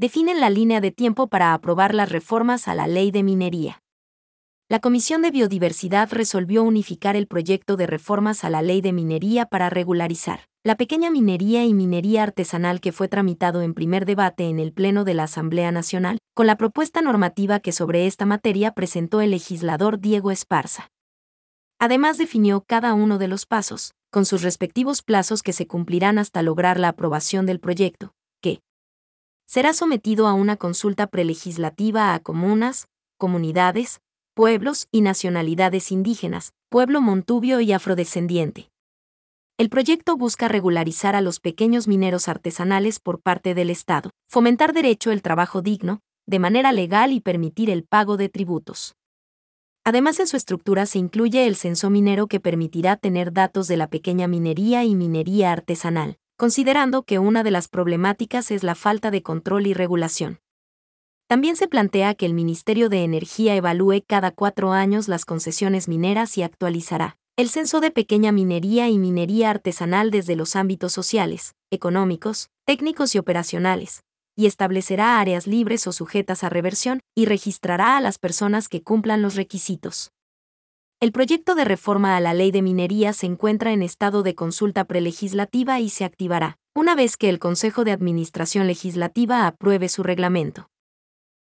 definen la línea de tiempo para aprobar las reformas a la ley de minería. La Comisión de Biodiversidad resolvió unificar el proyecto de reformas a la ley de minería para regularizar la pequeña minería y minería artesanal que fue tramitado en primer debate en el Pleno de la Asamblea Nacional, con la propuesta normativa que sobre esta materia presentó el legislador Diego Esparza. Además definió cada uno de los pasos, con sus respectivos plazos que se cumplirán hasta lograr la aprobación del proyecto, será sometido a una consulta prelegislativa a comunas, comunidades, pueblos y nacionalidades indígenas, pueblo montubio y afrodescendiente. El proyecto busca regularizar a los pequeños mineros artesanales por parte del Estado, fomentar derecho al trabajo digno, de manera legal y permitir el pago de tributos. Además, en su estructura se incluye el censo minero que permitirá tener datos de la pequeña minería y minería artesanal, considerando que una de las problemáticas es la falta de control y regulación. También se plantea que el Ministerio de Energía evalúe cada cuatro años las concesiones mineras y actualizará el censo de pequeña minería y minería artesanal desde los ámbitos sociales, económicos, técnicos y operacionales, y establecerá áreas libres o sujetas a reversión y registrará a las personas que cumplan los requisitos. El proyecto de reforma a la ley de minería se encuentra en estado de consulta prelegislativa y se activará una vez que el Consejo de Administración Legislativa apruebe su reglamento.